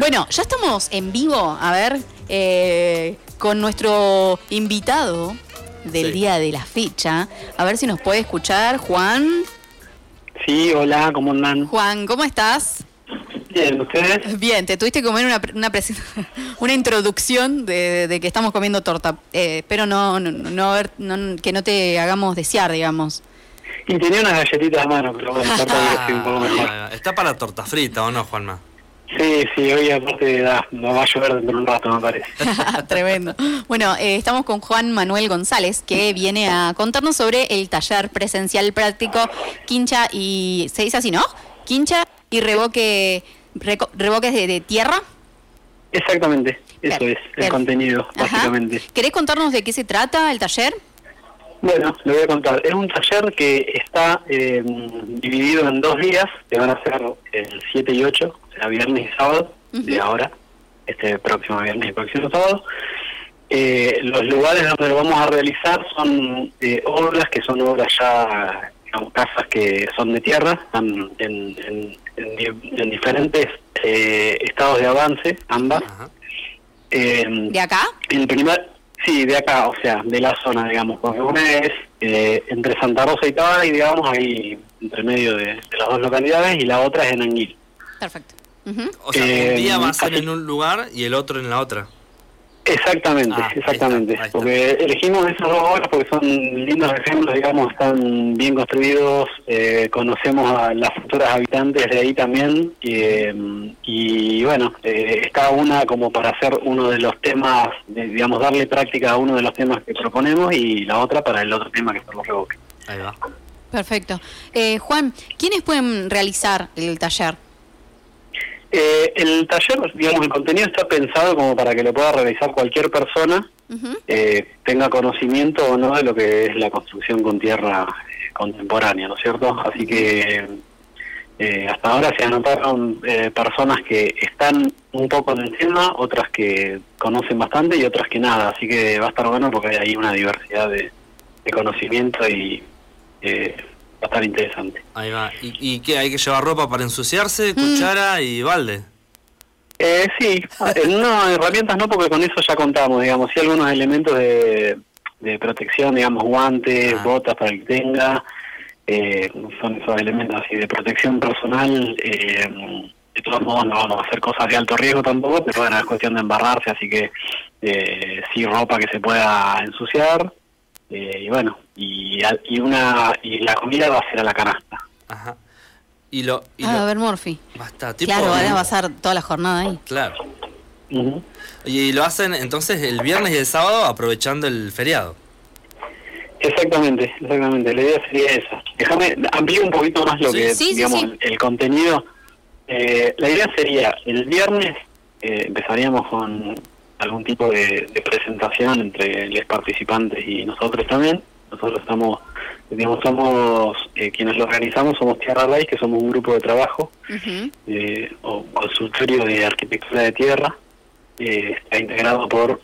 Bueno, ya estamos en vivo, a ver, eh, con nuestro invitado del Sí. día de la fecha. A ver si nos puede escuchar. Juan. Sí, hola, ¿cómo andan? Juan, ¿cómo estás? Bien, ¿ustedes? Bien, te tuviste que comer una, pre- una, una introducción de, de que estamos comiendo torta. Eh, espero no, no, no haber- no- que no te hagamos desear, digamos. Y tenía unas galletitas a mano, pero bueno, estoy un poco mejor. Está para torta frita, ¿o no, Juanma? Sí, sí, hoy aparte da, no va a llover dentro de un rato, me parece. Tremendo. Bueno, eh, estamos con Juan Manuel González, que viene a contarnos sobre el taller presencial práctico Quincha y. ¿Se dice así, no? Quincha y revoque, reco- revoques de, de tierra. Exactamente, eso es, el contenido, Ajá. básicamente. ¿Querés contarnos de qué se trata el taller? Bueno, le voy a contar. Es un taller que está eh, dividido en dos días, que van a ser el 7 y 8, viernes y sábado, de ahora, este próximo viernes y próximo sábado. Eh, los lugares donde lo vamos a realizar son eh, obras que son obras ya, digamos, casas que son de tierra, están en, en- en di- en diferentes eh, estados de avance, ambas. Eh, ¿De acá? el primer, sí, de acá, o sea, de la zona, digamos, porque una es eh, entre Santa Rosa y Tabay, digamos, ahí entre medio de, de las dos localidades, y la otra es en Anguil. Perfecto. Ujú. O sea, Eh, un día va a ser en un lugar y el otro en la otra. Exactamente, Ah, ahí exactamente. está, ahí está. Porque elegimos esas dos obras porque son lindos ejemplos, digamos, están bien construidos, eh, conocemos a las futuras habitantes de ahí también, y, eh, y bueno, eh, está una como para hacer uno de los temas, de, digamos, darle práctica a uno de los temas que proponemos, y la otra para el otro tema que son los revoques. Ahí va. Perfecto. Eh, Juan, ¿quiénes pueden realizar el taller? Eh, el taller, digamos, el contenido está pensado como para que lo pueda realizar cualquier persona, eh, tenga conocimiento o no de lo que es la construcción con tierra eh, contemporánea, ¿no es cierto? Así que eh, hasta ahora se anotaron eh, personas que están un poco en el tema, otras que conocen bastante y otras que nada, así que va a estar bueno porque hay ahí una diversidad de, de conocimiento y eh, a estar interesante. Ahí va. ¿Y, y qué? ¿Hay que llevar ropa para ensuciarse, cuchara y balde? Eh, sí, eh, no, herramientas no, porque con eso ya contamos, digamos, sí algunos elementos de, de protección, digamos, guantes, Ah. botas para el que tenga, eh, son esos elementos así de protección personal, eh, de todos modos no vamos a hacer cosas de alto riesgo tampoco, pero bueno, es cuestión de embarrarse, así que eh, sí ropa que se pueda ensuciar, eh, y bueno, y, al- y una y la comida va a ser a la canasta. Ajá. Y lo... Y Ah, lo a ver, Morphy. basta, tipo... Claro, ahora va a ser toda la jornada ahí. Claro. Y lo hacen entonces el viernes y el sábado aprovechando el feriado. Exactamente, exactamente. La idea sería esa. Déjame ampliar un poquito más lo Sí, que, sí, digamos, sí. El contenido. Eh, la idea sería, el viernes eh, empezaríamos con algún tipo de, de presentación entre los participantes y nosotros también. Nosotros estamos, digamos, somos, eh, quienes lo organizamos, somos Tierra Raíz, que somos un grupo de trabajo eh, o consultorio de arquitectura de tierra. Eh, está integrado por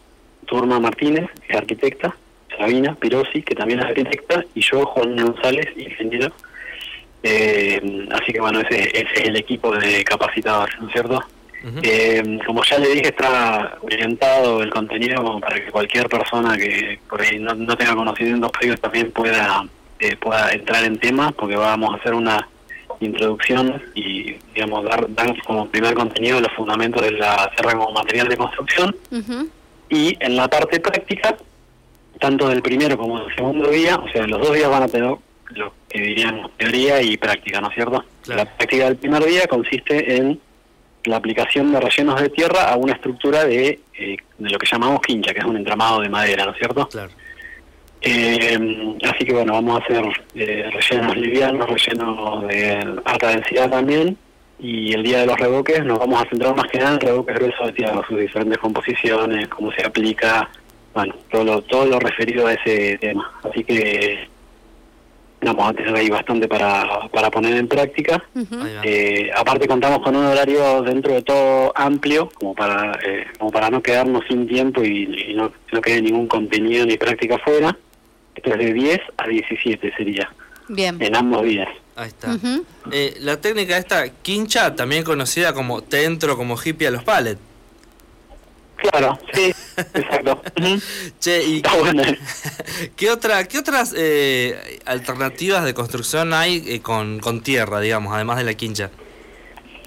Turma Martínez, que es arquitecta, Sabina Pirosi, que también es arquitecta, y yo, Juan González, ingeniero. Eh, así que bueno, ese, ese es el equipo de capacitadores, ¿no es cierto? Eh, como ya le dije, está orientado el contenido como para que cualquier persona que por ahí no, no tenga conocimientos previos también pueda eh, pueda entrar en tema, porque vamos a hacer una introducción y digamos dar, dar como primer contenido los fundamentos de la tierra como material de construcción Ujú. y en la parte práctica, tanto del primero como del segundo día, o sea, los dos días van a tener lo que diríamos teoría y práctica, ¿no es cierto? Claro. La práctica del primer día consiste en la aplicación de rellenos de tierra a una estructura de, eh, de lo que llamamos quincha, que es un entramado de madera, ¿no es cierto? Claro. Eh, así que bueno, vamos a hacer eh, rellenos livianos, rellenos de alta densidad también, y el día de los revoques nos vamos a centrar más que nada en revoques gruesos de tierra, sus diferentes composiciones, cómo se aplica, bueno, todo lo, todo lo referido a ese tema. Así que vamos a tener ahí bastante para, para poner en práctica. Eh, aparte contamos con un horario dentro de todo amplio, como para eh, como para no quedarnos sin tiempo y, y no, no quede ningún contenido ni práctica fuera. Esto es de 10 a 17 sería, Bien. en ambos días. Ahí está. Eh, la técnica esta, quincha, también conocida como te entro como hippie a los pallets. Claro, sí, exacto. che, ¿y ¿qué, otra, qué otras eh, alternativas de construcción hay eh, con, con, tierra, digamos, además de la quincha?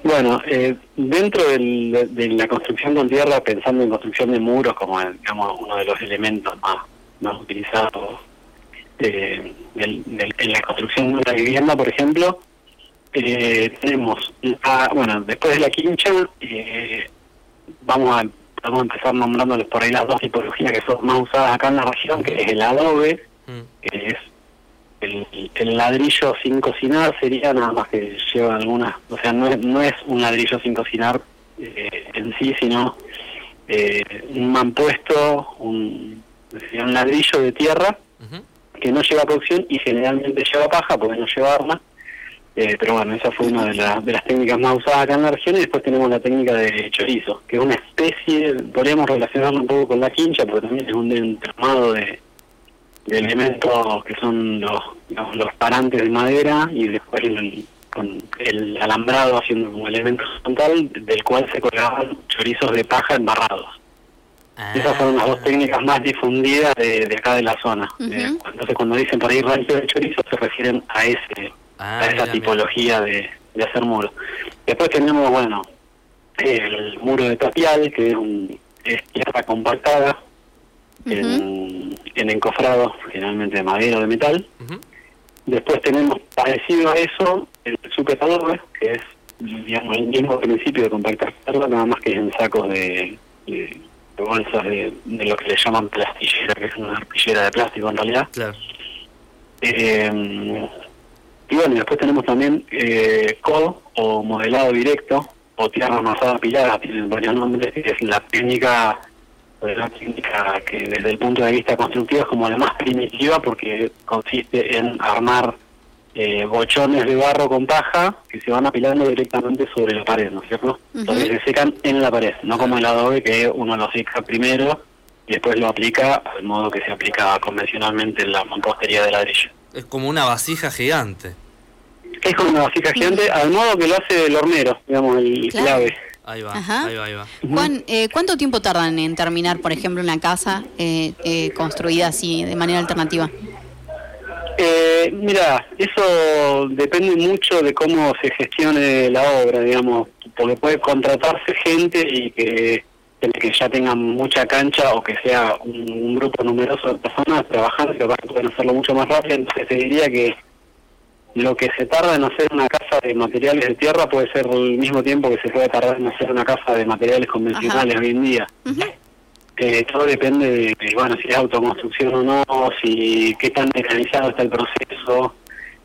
Bueno, eh, dentro de la construcción con tierra, pensando en construcción de muros como digamos, uno de los elementos más, más utilizados en la construcción de una vivienda, por ejemplo, tenemos, bueno, después de la quincha, vamos a vamos a empezar nombrándoles por ahí las dos tipologías que son más usadas acá en la región, que es el adobe, mm. que es el, ladrillo sin cocinar, sería nada más que lleva algunas, o sea, no es, no es un ladrillo sin cocinar eh, en sí, sino eh, un mampuesto, un, un ladrillo de tierra que no lleva cocción y generalmente lleva paja porque no lleva arma eh, pero bueno, esa fue una de, de, las técnicas más usadas acá en la región y después tenemos la técnica de chorizo, que es una especie, podríamos relacionarlo un poco con la quincha, porque también es un entramado de, elementos que son los, los, parantes de madera y después con el alambrado haciendo como elemento frontal del cual se colgaban chorizos de paja embarrados. Esas fueron las dos técnicas más difundidas de, acá de la zona. Eh, entonces cuando dicen por ahí rancho de chorizo se refieren a ese a ah, esa tipología de, hacer muro. Después tenemos, bueno, el muro de tapial, que es, un, tierra compactada, en, encofrado, generalmente de madera o de metal. Después tenemos, parecido a eso, el sujetador, que es digamos, el mismo principio de compactar tierra, nada más que en sacos de, bolsas de, lo que le llaman plastillera, que es una arpillera de plástico en realidad. Claro. Eh, y bueno, después tenemos también eh, o modelado directo o tierra amasada pilada, tienen varios nombres, que es la técnica la técnica que desde el punto de vista constructivo es como la más primitiva porque consiste en armar eh, bochones de barro con paja que se van apilando directamente sobre la pared, ¿no es cierto? Entonces se secan en la pared, no como el adobe que uno lo seca primero y después lo aplica al modo que se aplica convencionalmente en la mampostería de ladrillo. Es como una vasija gigante. Es como una vasija gigante, al modo que lo hace el hornero, digamos, el clave. Ahí va, ahí va, ahí va. Juan, eh, ¿cuánto tiempo tardan en terminar, por ejemplo, una casa eh, eh, construida así, de manera alternativa? mira, eso depende mucho de cómo se gestione la obra, digamos, porque puede contratarse gente y que que ya tengan mucha cancha o que sea un, grupo numeroso de personas trabajando, que pueden hacerlo mucho más rápido, entonces se diría que lo que se tarda en hacer una casa de materiales de tierra puede ser el mismo tiempo que se puede tardar en hacer una casa de materiales convencionales hoy en día. Eh, todo depende de, bueno, si es autoconstrucción o no, si qué tan mecanizado está el proceso.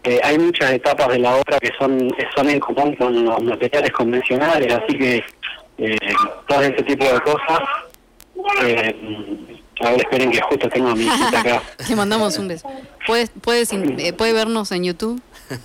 Eh, hay muchas etapas de la obra que son, son en común con los materiales convencionales, así que eh, todo ese tipo de cosas. Eh, a ver, esperen que justo tengo a mi hijita acá. Le mandamos un beso. ¿Puedes, puedes, eh, ¿Puede vernos en YouTube?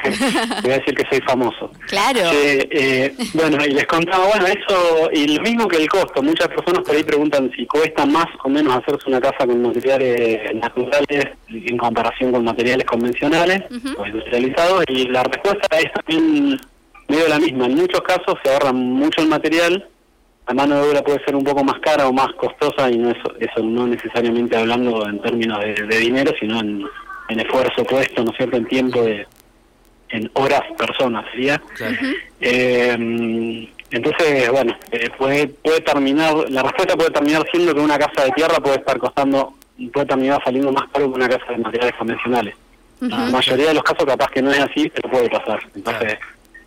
Voy a decir que soy famoso. Claro. Eh, bueno, y les contaba, bueno, eso, y lo mismo que el costo. Muchas personas por ahí preguntan si cuesta más o menos hacerse una casa con materiales naturales en comparación con materiales convencionales o industrializados, y la respuesta es también medio la misma. En muchos casos se ahorra mucho el material, la mano de obra puede ser un poco más cara o más costosa y no eso, eso no necesariamente hablando en términos de, dinero, sino en, esfuerzo puesto, ¿no es cierto?, en tiempo de en horas personas sería. Eh, entonces, bueno, eh, puede, puede terminar, la respuesta puede terminar siendo que una casa de tierra puede estar costando, puede terminar saliendo más caro que una casa de materiales convencionales. La mayoría de los casos capaz que no es así, pero puede pasar. Entonces,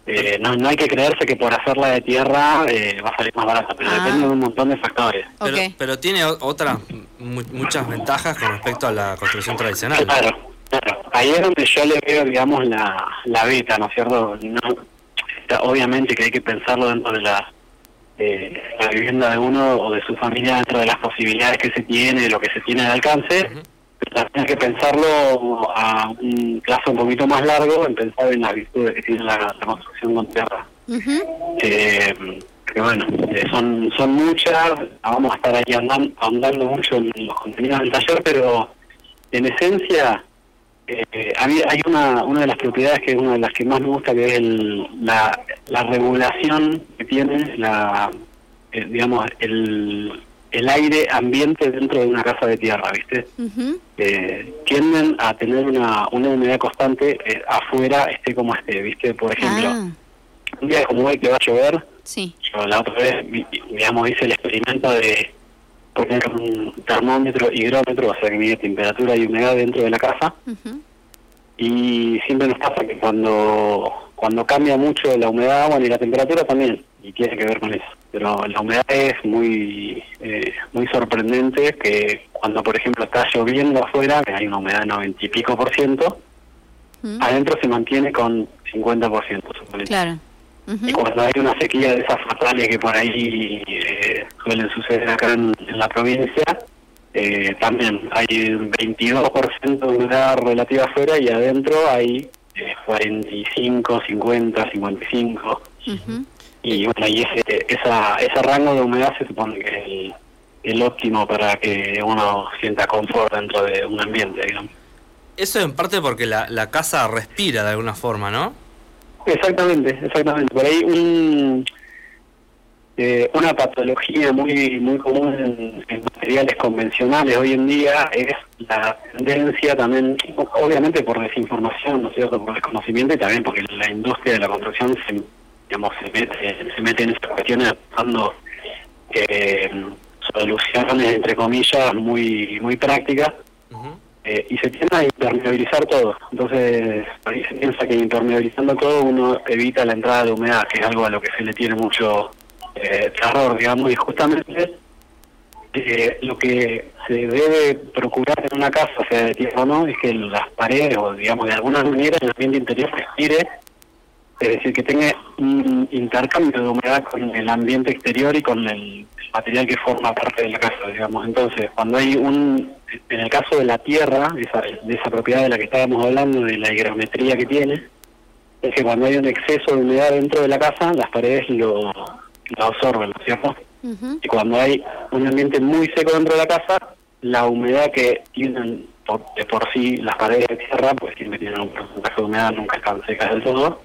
eh, no, no hay que creerse que por hacerla de tierra eh, va a salir más barata, pero ah. depende de un montón de factores. Pero, tiene otras muchas ventajas con respecto a la construcción tradicional. Claro, claro. Ahí es donde yo le veo, digamos, la, la beta, ¿no es cierto? No, obviamente que hay que pensarlo dentro de la, eh, la vivienda de uno o de su familia, dentro de las posibilidades que se tiene, de lo que se tiene de alcance hay que pensarlo a un plazo un poquito más largo, en pensar en las virtudes que tiene la, construcción con tierra. eh, que bueno, eh, son son muchas, vamos a estar ahí andando, andando mucho en los contenidos del taller, pero en esencia eh, hay una, una de las propiedades que es una de las que más me gusta, que es el, la, la regulación que tiene, la eh, digamos, el, el aire ambiente dentro de una casa de tierra, ¿viste? eh, tienden a tener una, una humedad constante eh, afuera, esté como esté, ¿viste? Por ejemplo, ah. un día como hoy que va a llover, sí. yo la otra vez, digamos, hice el experimento de poner un termómetro, higrómetro, o sea que mide temperatura y humedad dentro de la casa. Y siempre nos pasa que cuando, cuando cambia mucho la humedad, bueno, y la temperatura también, y tiene que ver con eso. Pero la humedad es muy, eh, muy sorprendente que cuando, por ejemplo, está lloviendo afuera, que hay una humedad de 90 y pico por ciento, adentro se mantiene con 50 por ciento. Claro. Y cuando hay una sequía de esas fatales que por ahí eh, suelen suceder acá en, la provincia, eh, también hay 22% de humedad relativa afuera y adentro hay 45, 50, 55. Y bueno, y ese, esa, ese rango de humedad se supone que es el, el óptimo para que uno sienta confort dentro de un ambiente, digamos. Eso en parte porque la, la casa respira de alguna forma, ¿no? Exactamente, exactamente. Por ahí un, eh, una patología muy muy común en, materiales convencionales hoy en día es la tendencia también, obviamente por desinformación, ¿no es cierto?, por desconocimiento y también porque la industria de la construcción se, digamos, se, mete, se mete en estas cuestiones dando eh, soluciones, entre comillas, muy, muy prácticas. Eh, y se tiende a impermeabilizar todo. Entonces, ahí se piensa que impermeabilizando todo uno evita la entrada de humedad, que es algo a lo que se le tiene mucho eh, terror, digamos, y justamente eh, lo que se debe procurar en una casa, sea de tierra o no, es que las paredes, o digamos, de alguna manera el ambiente interior respire, es decir, que tenga un intercambio de humedad con el ambiente exterior y con el material que forma parte de la casa, digamos. Entonces, cuando hay un, en el caso de la tierra, esa, de esa propiedad de la que estábamos hablando, de la higrometría que tiene, es que cuando hay un exceso de humedad dentro de la casa, las paredes lo, absorben, ¿no es cierto? Y cuando hay un ambiente muy seco dentro de la casa, la humedad que tienen por, de por sí las paredes de tierra, pues siempre tienen un porcentaje de humedad, nunca están secas del todo,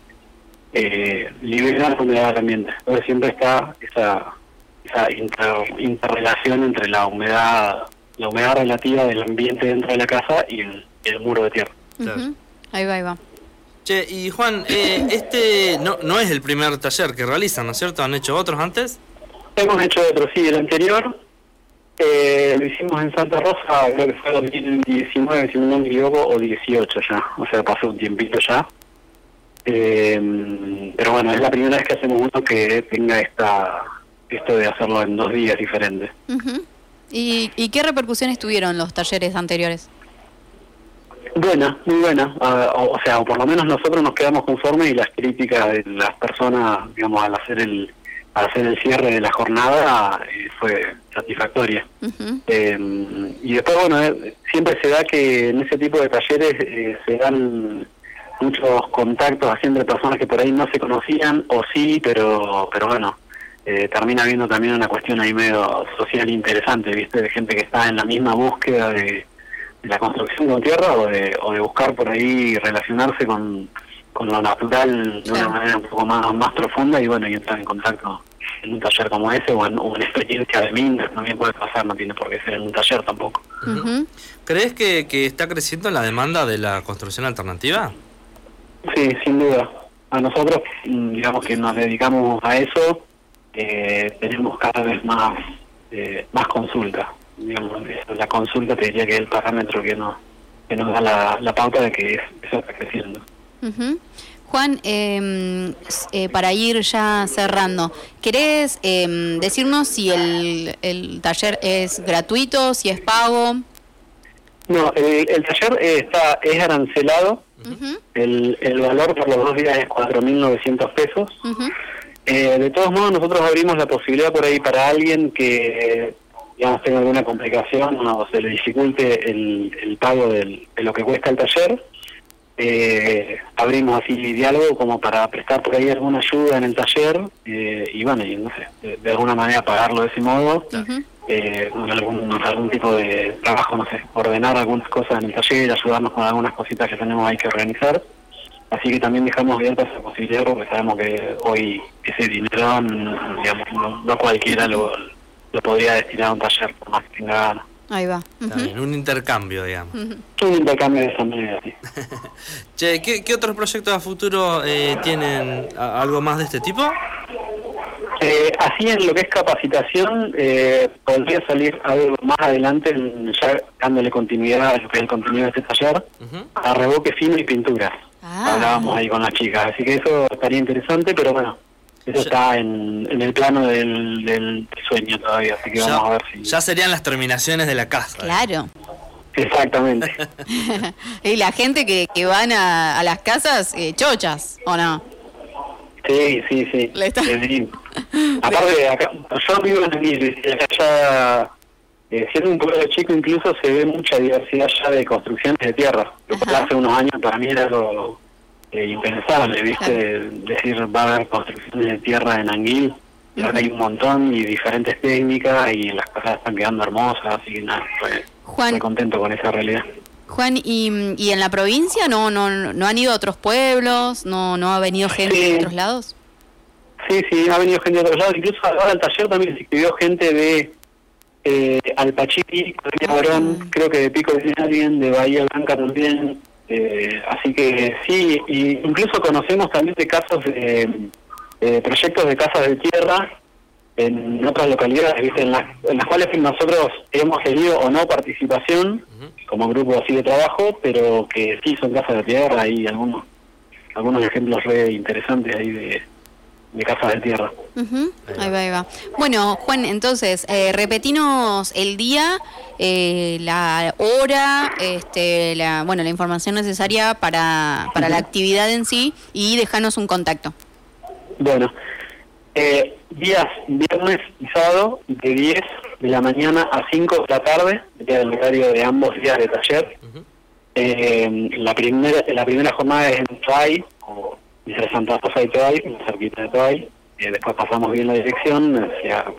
eh, liberan la humedad del ambiente. Entonces siempre está esa esa interrelación entre la humedad la humedad relativa del ambiente dentro de la casa y el, muro de tierra. Ahí va, ahí va. Che, y Juan, eh, este no, no es el primer taller que realizan, ¿no es cierto? ¿Han hecho otros antes? Hemos hecho otros, sí. El anterior eh, lo hicimos en Santa Rosa, creo que fue 2019, si no me equivoco, o 18 ya. O sea, pasó un tiempito ya. Eh, pero bueno, es la primera vez que hacemos uno que tenga esta esto de hacerlo en dos días diferentes. ¿Y, qué repercusiones tuvieron los talleres anteriores? Buena, muy buena. Ah, o, sea, o por lo menos nosotros nos quedamos conformes y las críticas de las personas, digamos, al hacer el al hacer el cierre de la jornada eh, fue satisfactoria. Em, y después, bueno, eh, siempre se da que en ese tipo de talleres eh, se dan muchos contactos así entre personas que por ahí no se conocían o sí, pero pero bueno, eh, termina viendo también una cuestión ahí medio social interesante, ¿viste? De gente que está en la misma búsqueda de, la construcción con tierra o de, o de buscar por ahí relacionarse con, lo natural de una manera un poco más, más profunda y bueno, y entrar en contacto en un taller como ese o en una experiencia de Minder también puede pasar, no tiene por qué ser en un taller tampoco. ¿Crees que, que está creciendo la demanda de la construcción alternativa? Sí, sin duda. A nosotros, digamos que nos dedicamos a eso, eh, tenemos cada vez más eh, más consulta. la consulta te diría que es el parámetro que nos, que nos da la, pauta de que eso está creciendo. Juan, em, eh, para ir ya cerrando, ¿querés em, decirnos si el, el taller es gratuito, si es pago? No, el, taller está es arancelado. el, el valor por los dos días es 4.900 pesos. Eh, de todos modos, nosotros abrimos la posibilidad por ahí para alguien que, digamos, tenga alguna complicación o se le dificulte el, pago de lo que cuesta el taller. eh, abrimos así diálogo como para prestar por ahí alguna ayuda en el taller eh, y bueno, y no sé, de, alguna manera pagarlo de ese modo, eh, algún, algún tipo de trabajo, no sé, ordenar algunas cosas en el taller, ayudarnos con algunas cositas que tenemos ahí que organizar. Así que también dejamos abierta esa posibilidad porque sabemos que hoy ese dinero, digamos, no, cualquiera lo, lo podría destinar a un taller, por más que tenga ganas. Ahí va. un intercambio, digamos. Un intercambio de esa manera, sí. che, ¿qué, ¿qué, otros proyectos a futuro eh, tienen algo más de este tipo? Eh, así en lo que es capacitación, eh, podría salir algo más adelante, ya dándole continuidad a lo que es el contenido de este taller, a revoque fino y pintura. Ah. Hablábamos ahí con las chicas, así que eso estaría interesante, pero bueno, eso está en, el plano del, sueño todavía, así que vamos a ver si... Ya serían las terminaciones de la casa. Claro. Exactamente. y la gente que, que van a, las casas, eh, chochas, ¿o no? Sí, sí, sí. Aparte, acá, yo vivo en el y acá ya, eh, siendo un pueblo chico, incluso se ve mucha diversidad ya de construcciones de tierra. Lo que hace unos años para mí era algo eh, impensable, ¿viste? Decir, va a haber construcciones de tierra en Anguil, y ahora hay un montón y diferentes técnicas y las cosas están quedando hermosas, así que nada, estoy contento con esa realidad. Juan, ¿y, ¿y en la provincia no, no, no han ido a otros pueblos? ¿No, no ha venido gente de otros lados? Sí, sí, ha venido gente de otros lados. Incluso ahora al taller también se escribió gente de eh, Alpachiri, ah. creo que de Pico de alguien, de Bahía Blanca también, eh, así que sí, y incluso conocemos también de casos de, proyectos de casas de tierra en otras localidades, En, las, en las cuales nosotros hemos tenido o no participación como grupo así de trabajo, pero que sí son casas de tierra y algunos algunos ejemplos re interesantes ahí de, de casas de tierra. Ahí va, ahí va. Bueno, Juan, entonces, eh, repetinos el día, eh, la hora, este, la, bueno, la información necesaria para, para la actividad en sí y dejanos un contacto. Bueno, eh, días viernes y sábado de 10 de la mañana a 5 de la tarde, el horario de ambos días de taller. eh, la primera la primera jornada es en Try, o Villa Santa Rosa de Toay, cerquita de Toay. Eh, después pasamos bien la dirección,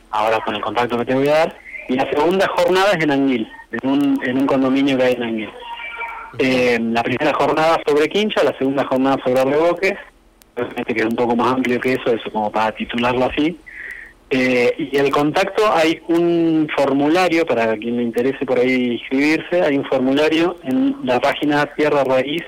ahora con el contacto que te voy a dar. Y la segunda jornada es en Anguil, en un, en un condominio que hay en Anguil. Eh, la primera jornada sobre Quincha, la segunda jornada sobre Reboques, obviamente que es un poco más amplio que eso, eso como para titularlo así. Eh, y el contacto hay un formulario, para quien le interese por ahí inscribirse, hay un formulario en la página Tierra Raíz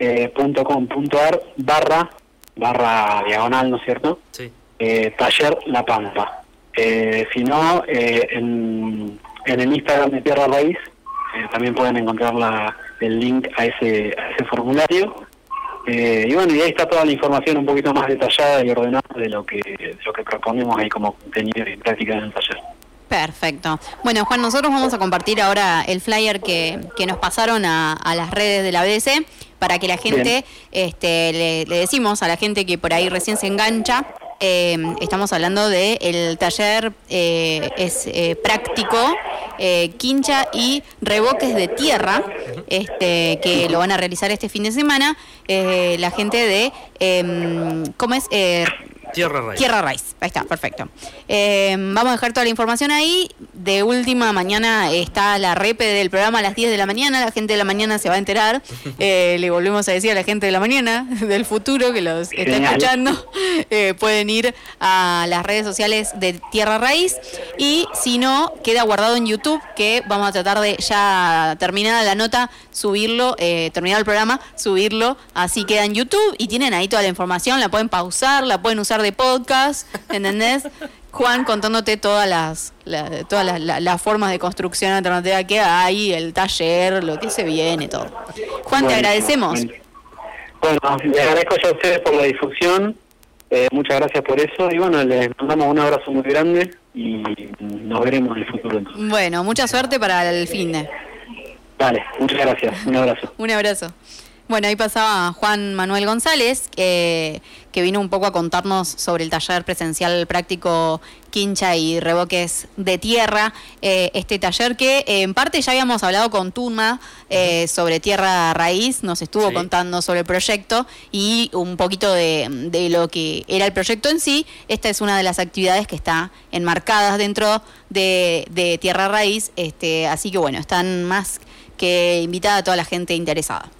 eh, .com.ar barra, barra diagonal, ¿no es cierto? Sí. Eh, taller La Pampa. Eh, si no, eh, en, en, el Instagram de Tierra Raíz también pueden encontrar la, el link a ese, a ese formulario. y bueno, y ahí está toda la información un poquito más detallada y ordenada de lo que, de lo que proponemos ahí como contenido y práctica en el taller. Perfecto. Bueno, Juan, nosotros vamos a compartir ahora el flyer que, que nos pasaron a, a las redes de la BDC para que la gente, este, le, decimos a la gente que por ahí recién se engancha, eh, estamos hablando de el taller eh, es eh, práctico, quincha y revoques de tierra, este, que lo van a realizar este fin de semana, la gente de, em, ¿cómo es? Tierra Raíz. Tierra Raíz, ahí está, perfecto. Eh, vamos a dejar toda la información ahí. De última, mañana está la repe del programa a las 10 de la mañana. La gente de la mañana se va a enterar. Eh, le volvemos a decir a la gente de la mañana, del futuro, que los está escuchando, eh, pueden ir a las redes sociales de Tierra Raíz. Y si no, queda guardado en YouTube, que vamos a tratar de ya terminada la nota, subirlo, terminado el programa, subirlo. Así queda en YouTube y tienen ahí toda la información. La pueden pausar, la pueden usar de podcast, ¿entendés? Juan contándote todas las, todas las, formas de construcción alternativa que hay, el taller, lo que se viene, todo. Juan, te agradecemos. Bueno, le agradezco a ustedes por la difusión, eh, muchas gracias por eso y bueno, les mandamos un abrazo muy grande y nos veremos en el futuro. Bueno, mucha suerte para el fin de. Vale, muchas gracias, un abrazo. un abrazo. Bueno, ahí pasaba Juan Manuel González, que vino un poco a contarnos sobre el taller presencial práctico quincha y revoques de tierra. Eh, este taller que eh, en parte ya habíamos hablado con Tuma eh, sobre tierra raíz, nos estuvo contando sobre el proyecto y un poquito de, lo que era el proyecto en sí. Esta es una de las actividades que está enmarcadas dentro de, de tierra raíz, este, así que bueno, están más que invitada a toda la gente interesada.